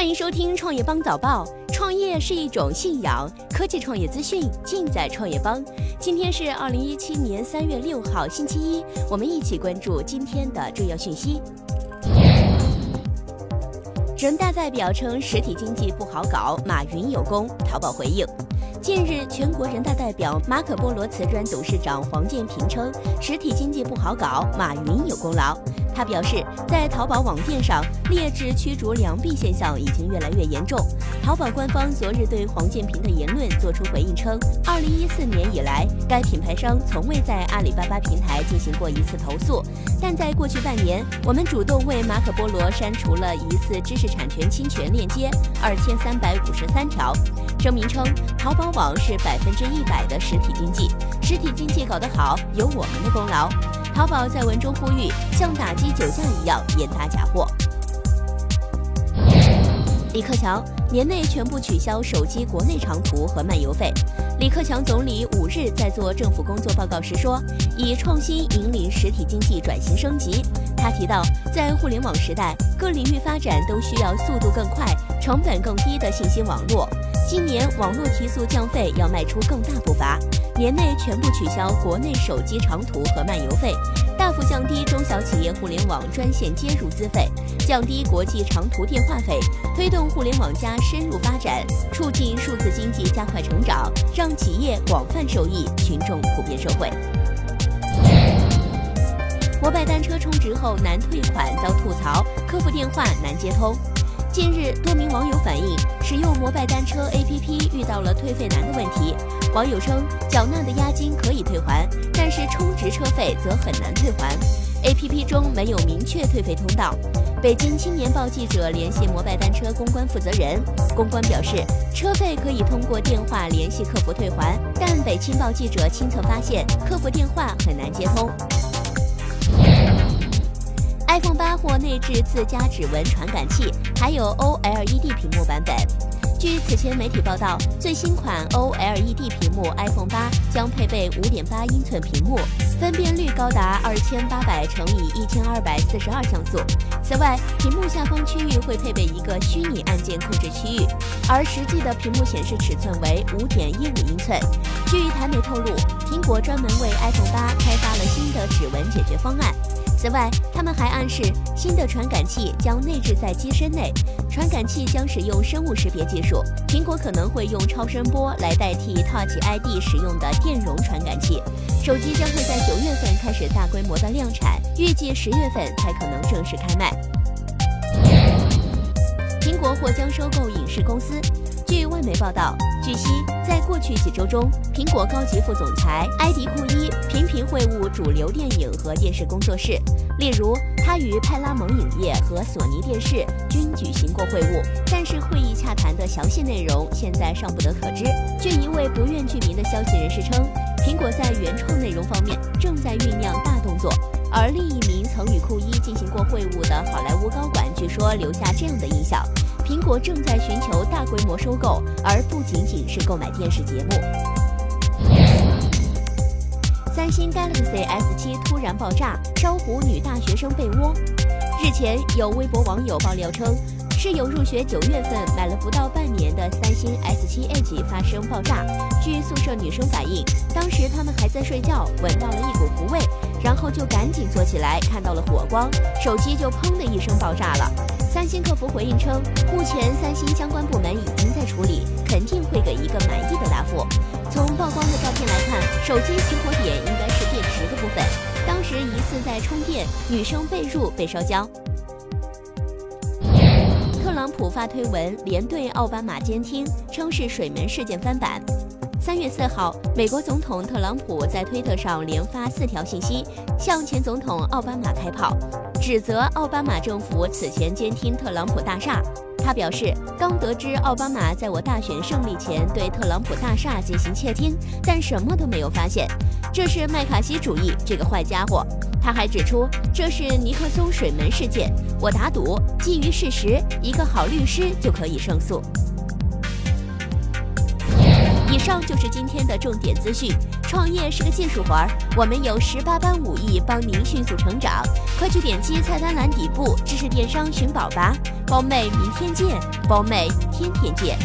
欢迎收听创业邦早报。创业是一种信仰，科技创业资讯尽在创业邦。今天是二零一七年三月六号，星期一，我们一起关注今天的重要讯息。人大代表称实体经济不好搞，马云有功。淘宝回应。近日，全国人大代表马可波罗瓷砖董事长黄建平称，实体经济不好搞，马云有功劳。他表示，在淘宝网店上劣质驱逐良币现象已经越来越严重。淘宝官方昨日对黄建平的言论作出回应称，二零一四年以来，该品牌商从未在阿里巴巴平台进行过一次投诉，但在过去半年，我们主动为马可波罗删除了疑似知识产权侵权链接二千三百五十三条。声明称，淘宝网是百分之一百的实体经济，实体经济搞得好有我们的功劳。淘宝在文中呼吁，像打击酒驾一样严打假货。李克强年内全部取消手机国内长途和漫游费。李克强总理五日在做政府工作报告时说，以创新引领实体经济转型升级。他提到，在互联网时代，各领域发展都需要速度更快、成本更低的信息网络。今年网络提速降费要迈出更大步伐，年内全部取消国内手机长途和漫游费，大幅降低中小企业互联网专线接入资费，降低国际长途电话费，推动互联网加深入发展，促进数字经济加快成长，让企业广泛受益，群众普遍受惠。摩拜单车充值后难退款遭吐槽，客服电话难接通。近日，多名网友反映，使用摩拜单车 APP 遇到了退费难的问题。网友称，缴纳的押金可以退还，但是充值车费则很难退还。APP 中没有明确退费通道。北京青年报记者联系摩拜单车公关负责人，公关表示，车费可以通过电话联系客服退还，但北青报记者亲测发现，客服电话很难接通。或内置自家指纹传感器，还有 OLED 屏幕版本。据此前媒体报道，最新款 OLED 屏幕 iPhone 八将配备5.8英寸屏幕，分辨率高达2800乘以1242像素。此外，屏幕下方区域会配备一个虚拟按键控制区域，而实际的屏幕显示尺寸为5.15英寸。据台媒透露，苹果专门为 iPhone 八开发了新的指纹解决方案。此外，他们还暗示新的传感器将内置在机身内，传感器将使用生物识别技术。苹果可能会用超声波来代替 Touch ID 使用的电容传感器。手机将会在九月份开始大规模的量产，预计十月份才可能正式开卖。苹果或将收购影视公司。外媒报道，据悉，在过去几周中，苹果高级副总裁埃迪库伊频频会晤主流电影和电视工作室，例如，他与派拉蒙影业和索尼电视均举行过会晤。但是，会议洽谈的详细内容现在尚不得可知。据一位不愿具名的消息人士称，苹果在原创内容方面正在酝酿大动作。而另一名曾与库伊进行过会晤的好莱坞高管，据说留下这样的印象。苹果正在寻求大规模收购，而不仅仅是购买电视节目。三星 Galaxy S7 突然爆炸，招呼女大学生被窝。日前，有微博网友爆料称，室友入学九月份买了不到半年的三星 S7 Edge 发生爆炸。据宿舍女生反映，当时他们还在睡觉，闻到了一股糊味，然后就赶紧坐起来，看到了火光，手机就砰的一声爆炸了。三星客服回应称，目前三星相关部门已经在处理，肯定会给一个满意的答复。从曝光的照片来看，手机起火点应该是电池的部分，当时疑似在充电，女生被褥被烧焦。特朗普发推文连对奥巴马监听，称是水门事件翻版。三月四号，美国总统特朗普在推特上连发四条信息，向前总统奥巴马开炮，指责奥巴马政府此前监听特朗普大厦。他表示，刚得知奥巴马在我大选胜利前对特朗普大厦进行窃听，但什么都没有发现，这是麦卡锡主义，这个坏家伙。他还指出，这是尼克松水门事件，我打赌，基于事实，一个好律师就可以胜诉。以上就是今天的重点资讯。创业是个技术活儿，我们有十八般武艺帮您迅速成长。快去点击菜单栏底部知识电商寻宝吧，包妹明天见，包妹天天见。